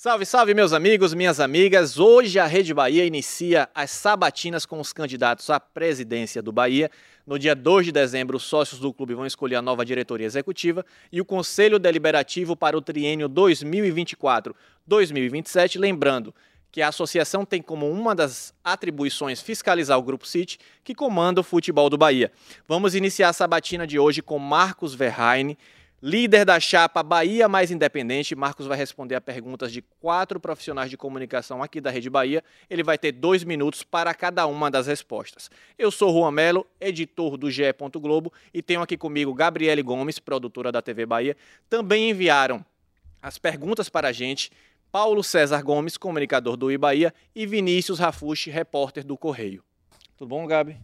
Salve, salve, meus amigos, minhas amigas. Hoje a Rede Bahia inicia as sabatinas com os candidatos à presidência do Bahia. No dia 2 de dezembro, os sócios do clube vão escolher a nova diretoria executiva e o Conselho Deliberativo para o triênio 2024-2027. Lembrando que a associação tem como uma das atribuições fiscalizar o Grupo City, que comanda o futebol do Bahia. Vamos iniciar a sabatina de hoje com Marcos Verheine Líder da chapa Bahia Mais Independente, Marcos vai responder a perguntas de quatro profissionais de comunicação aqui da Rede Bahia. Ele vai ter dois minutos para cada uma das respostas. Eu sou Juan Melo, editor do GE. Globo, e tenho aqui comigo Gabriele Gomes, produtora da TV Bahia. Também enviaram as perguntas para a gente Paulo César Gomes, comunicador do Bahia, e Vinícius Rafushi, repórter do Correio. Tudo bom, Gabi?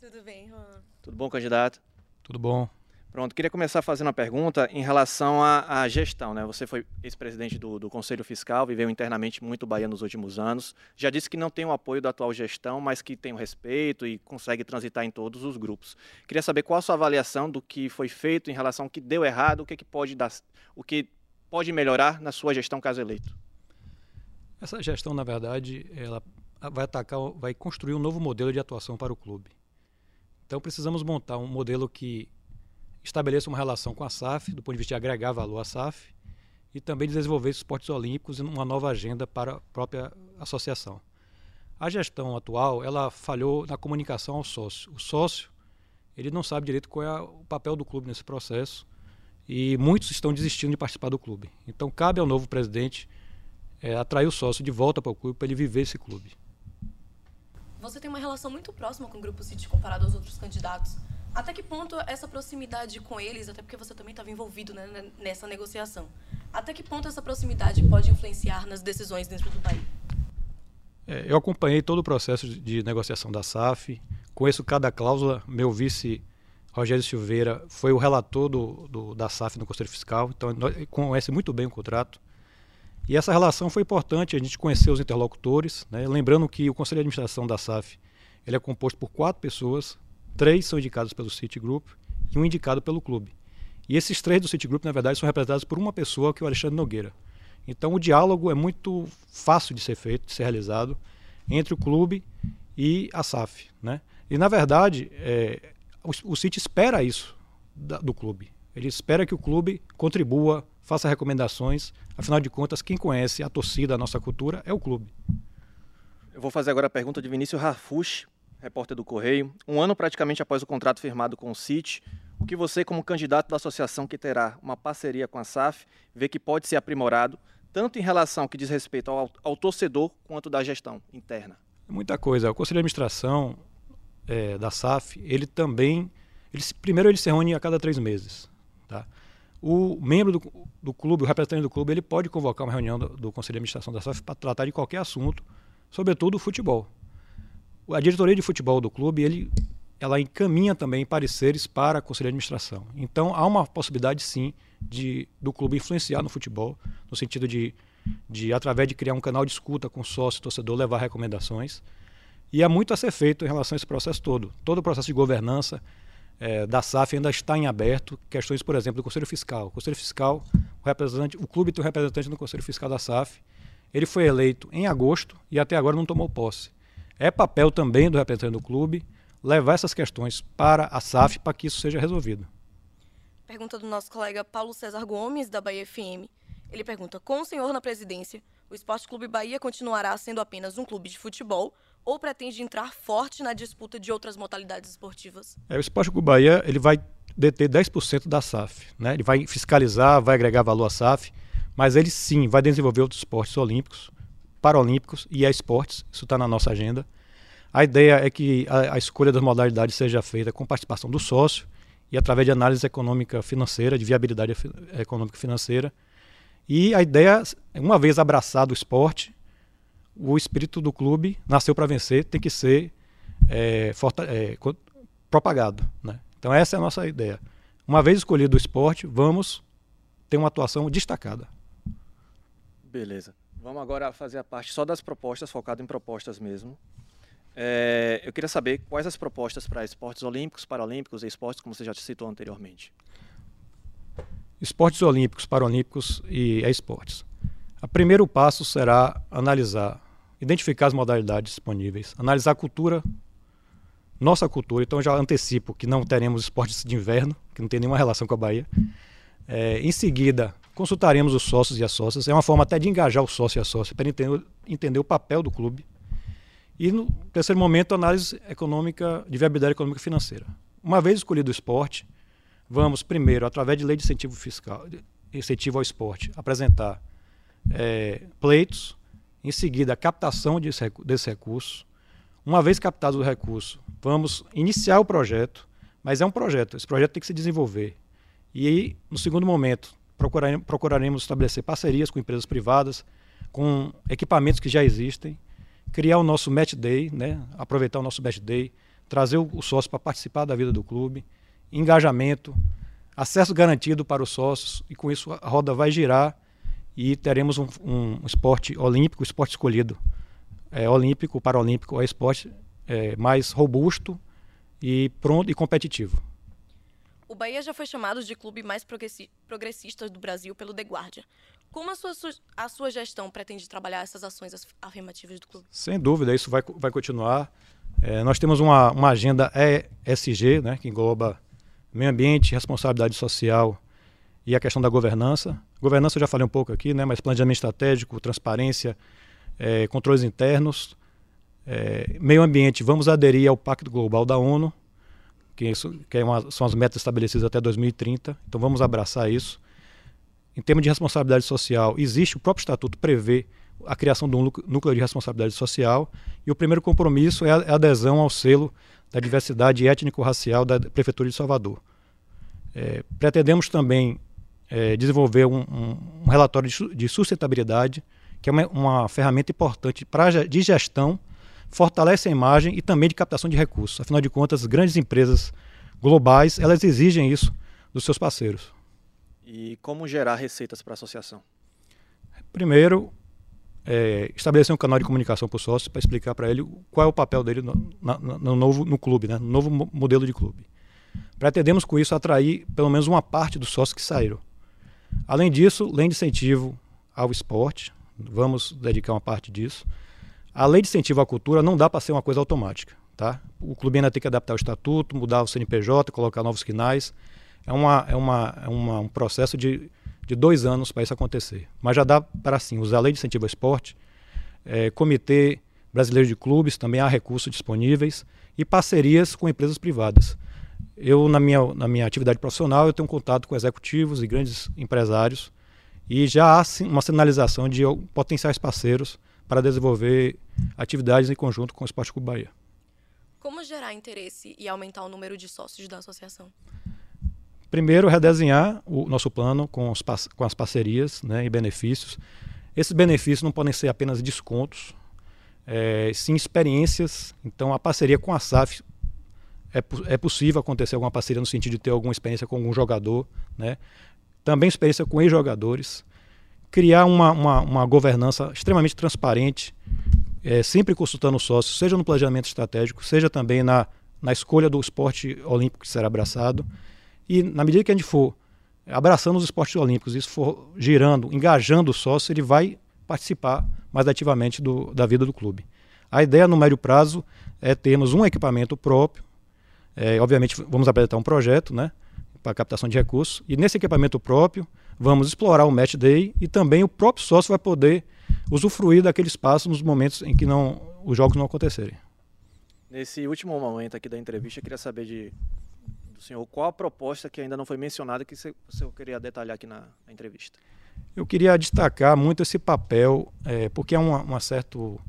Tudo bem, Juan. Tudo bom, candidato? Tudo bom. Pronto, queria começar fazendo uma pergunta em relação à, à gestão. Né? Você foi ex-presidente do, do, Conselho Fiscal, viveu internamente muito Bahia nos últimos anos. Já disse que não tem o apoio da atual gestão, mas que tem o respeito e consegue transitar em todos os grupos. Queria saber qual a sua avaliação do que foi feito em relação ao que deu errado, o que, que pode dar, o que pode melhorar na sua gestão caso eleito. Essa gestão, na verdade, ela vai atacar, vai construir um novo modelo de atuação para o clube. Então precisamos montar um modelo que estabeleça uma relação com a SAF, do ponto de vista de agregar valor à SAF, e também desenvolver os esportes olímpicos em uma nova agenda para a própria associação. A gestão atual, ela falhou na comunicação ao sócio. O sócio, ele não sabe direito qual é o papel do clube nesse processo e muitos estão desistindo de participar do clube. Então, cabe ao novo presidente é, atrair o sócio de volta para o clube para ele viver esse clube. Você tem uma relação muito próxima com o Grupo City comparado aos outros candidatos. Até que ponto essa proximidade com eles, até porque você também estava envolvido né, nessa negociação, até que ponto essa proximidade pode influenciar nas decisões dentro do país? É, eu acompanhei todo o processo de negociação da SAF, conheço cada cláusula. Meu vice, Rogério Silveira, foi o relator do, do, da SAF no Conselho Fiscal, então conhece muito bem o contrato. E essa relação foi importante, a gente conheceu os interlocutores, né? lembrando que o Conselho de Administração da SAF ele é composto por quatro pessoas, Três são indicados pelo City Group e um indicado pelo clube. E esses três do City Group, na verdade, são representados por uma pessoa, que é o Alexandre Nogueira. Então o diálogo é muito fácil de ser feito, de ser realizado entre o clube e a SAF. Né? E na verdade, é, o, o City espera isso da, do clube. Ele espera que o clube contribua, faça recomendações. Afinal de contas, quem conhece a torcida, a nossa cultura, é o clube. Eu vou fazer agora a pergunta de Vinícius Rafush, repórter do Correio. Um ano praticamente após o contrato firmado com o City, o que você, como candidato da associação que terá uma parceria com a SAF, vê que pode ser aprimorado, tanto em relação que diz respeito ao, ao torcedor, quanto da gestão interna? Muita coisa. O Conselho de Administração é, da SAF, ele também. Ele, primeiro, ele se reúne a cada três meses. Tá? O membro do, do clube, o representante do clube, ele pode convocar uma reunião do, do Conselho de Administração da SAF para tratar de qualquer assunto, sobretudo o futebol a diretoria de futebol do clube, ele, ela encaminha também pareceres para a conselho de administração. Então há uma possibilidade sim de do clube influenciar no futebol, no sentido de, de através de criar um canal de escuta com sócio, torcedor, levar recomendações. E há muito a ser feito em relação a esse processo todo. Todo o processo de governança é, da SAF ainda está em aberto. Questões, por exemplo, do Conselho Fiscal. O Conselho Fiscal, o, representante, o clube tem um representante no Conselho Fiscal da SAF. Ele foi eleito em agosto e até agora não tomou posse. É papel também do representante do clube levar essas questões para a SAF para que isso seja resolvido. Pergunta do nosso colega Paulo César Gomes, da Bahia FM. Ele pergunta: com o senhor na presidência, o Esporte Clube Bahia continuará sendo apenas um clube de futebol ou pretende entrar forte na disputa de outras modalidades esportivas? É, o Esporte Clube Bahia ele vai deter 10% da SAF. Né? Ele vai fiscalizar, vai agregar valor à SAF, mas ele sim vai desenvolver outros esportes olímpicos paralímpicos e esportes, isso está na nossa agenda. A ideia é que a, a, escolha das modalidades seja feita com participação do sócio e através de análise econômica financeira, de viabilidade econômica financeira. E a ideia, uma vez abraçado o esporte, o espírito do clube nasceu para vencer, tem que ser é, é, propagado. Né? Então essa é a nossa ideia. Uma vez escolhido o esporte, vamos ter uma atuação destacada. Beleza. Vamos agora fazer a parte só das propostas, focado em propostas mesmo. É, eu queria saber quais as propostas para esportes olímpicos, paralímpicos e esportes, como você já citou anteriormente. Esportes olímpicos, paralímpicos e esportes. O primeiro passo será analisar, identificar as modalidades disponíveis, analisar a cultura, nossa cultura. Então, já antecipo que não teremos esportes de inverno, que não tem nenhuma relação com a Bahia. É, em seguida, consultaremos os sócios e as sócias. É uma forma até de engajar o sócio e a sócia para entender, entender o papel do clube. E no terceiro momento, análise econômica de viabilidade econômica e financeira. Uma vez escolhido o esporte, vamos primeiro, através de lei de incentivo fiscal, de incentivo ao esporte, apresentar é, pleitos, em seguida a captação desse, desse recurso. Uma vez captado o recurso, vamos iniciar o projeto, mas é um projeto, esse projeto tem que se desenvolver. E aí, no segundo momento, procuraremos, estabelecer parcerias com empresas privadas, com equipamentos que já existem, criar o nosso match day, né? aproveitar o nosso match day, trazer o, o sócio para participar da vida do clube, engajamento, acesso garantido para os sócios, e com isso a roda vai girar e teremos um, um esporte olímpico, esporte escolhido, é, olímpico, paralímpico, é esporte é, mais robusto e pronto e competitivo. O Bahia já foi chamado de clube mais progressista do Brasil pelo The Guardian. Como a sua, a sua gestão pretende trabalhar essas ações afirmativas do clube? Sem dúvida, isso vai, vai continuar. É, nós temos uma, uma agenda ESG, né, que engloba meio ambiente, responsabilidade social e a questão da governança. Governança eu já falei um pouco aqui, né, mas planejamento estratégico, transparência, é, controles internos. É, meio ambiente, vamos aderir ao Pacto Global da ONU, que, isso, que é uma, são as metas estabelecidas até 2030, então vamos abraçar isso. Em termos de responsabilidade social, existe o próprio estatuto prevê a criação de um núcleo de responsabilidade social e o primeiro compromisso é a, é a adesão ao selo da diversidade étnico-racial da Prefeitura de Salvador. É, pretendemos também é, desenvolver um, um, relatório de, de, sustentabilidade, que é uma, uma ferramenta importante pra, de gestão, fortalece a imagem e também de captação de recursos. Afinal de contas, grandes empresas globais elas exigem isso dos seus parceiros. E como gerar receitas para a associação? Primeiro, é, estabelecer um canal de comunicação para o sócio para explicar para ele qual é o papel dele no, na, no, novo no clube, né? no novo modelo de clube. Pretendemos com isso atrair pelo menos uma parte dos sócios que saíram. Além disso, lei de incentivo ao esporte, vamos dedicar uma parte disso. A lei de incentivo à cultura não dá para ser uma coisa automática. Tá? O clube ainda tem que adaptar o estatuto, mudar o CNPJ, colocar novos quinais. É, uma, é, uma, é uma, um processo de, de dois anos para isso acontecer. Mas já dá para sim usar a lei de incentivo ao esporte, é, comitê brasileiro de clubes, também há recursos disponíveis e parcerias com empresas privadas. Eu, na minha, na minha atividade profissional, eu tenho contato com executivos e grandes empresários e já há sim, uma sinalização de potenciais parceiros para desenvolver atividades em conjunto com o Esporte Clube Bahia. Como gerar interesse e aumentar o número de sócios da associação? Primeiro, redesenhar o nosso plano com, os, com as parcerias né, e benefícios. Esses benefícios não podem ser apenas descontos, é, sim experiências. Então, a parceria com a SAF é, é possível acontecer alguma parceria no sentido de ter alguma experiência com algum jogador, né? também experiência com ex-jogadores. Criar uma, uma, uma, governança extremamente transparente, é, sempre consultando os sócios, seja no planejamento estratégico, seja também na, na escolha do esporte olímpico que será abraçado. E na medida que a gente for abraçando os esportes olímpicos, isso for girando, engajando o sócio, ele vai participar mais ativamente do, da vida do clube. A ideia no médio prazo é termos um equipamento próprio. É, obviamente, vamos apresentar um projeto né, para captação de recursos. E nesse equipamento próprio, vamos explorar o Match Day e também o próprio sócio vai poder usufruir daquele espaço nos momentos em que não, os jogos não acontecerem. Nesse último momento aqui da entrevista, eu queria saber de senhor qual a proposta que ainda não foi mencionada que você, você queria detalhar aqui na, na, entrevista. Eu queria destacar muito esse papel, é, porque é um, um certo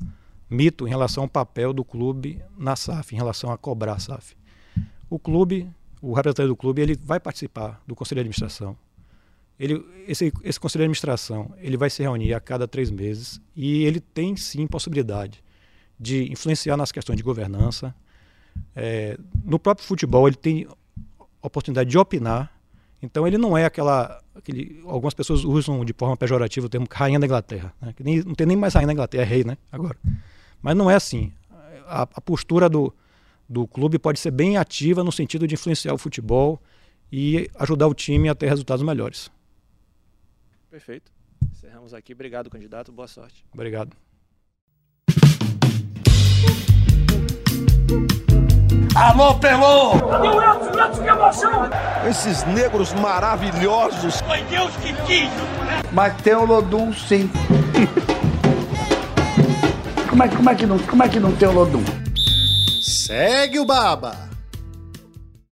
mito em relação ao papel do clube na SAF, em relação a cobrar a SAF. O clube, o representante do clube, ele vai participar do conselho de administração. Ele, esse, esse conselho de administração ele vai se reunir a cada três meses e ele tem sim possibilidade de influenciar nas questões de governança. É, no próprio futebol, ele tem oportunidade de opinar Então ele não é aquela. Aquele, algumas pessoas usam de forma pejorativa o termo rainha da Inglaterra. Né? Que nem, não tem nem mais rainha da Inglaterra, é rei, né? Agora. Mas não é assim. A, a postura do, do clube pode ser bem ativa no sentido de influenciar o futebol e ajudar o time a ter resultados melhores. Perfeito. Encerramos aqui. Obrigado, candidato. Boa sorte. Obrigado. Alô, Pelô! Cadê o Edson? O Edson que emoção! Esses negros maravilhosos. Foi Deus que quis! Mas tem o Lodum, sim. como, é, como, é que não, como é que não tem o Lodum? Segue o Baba!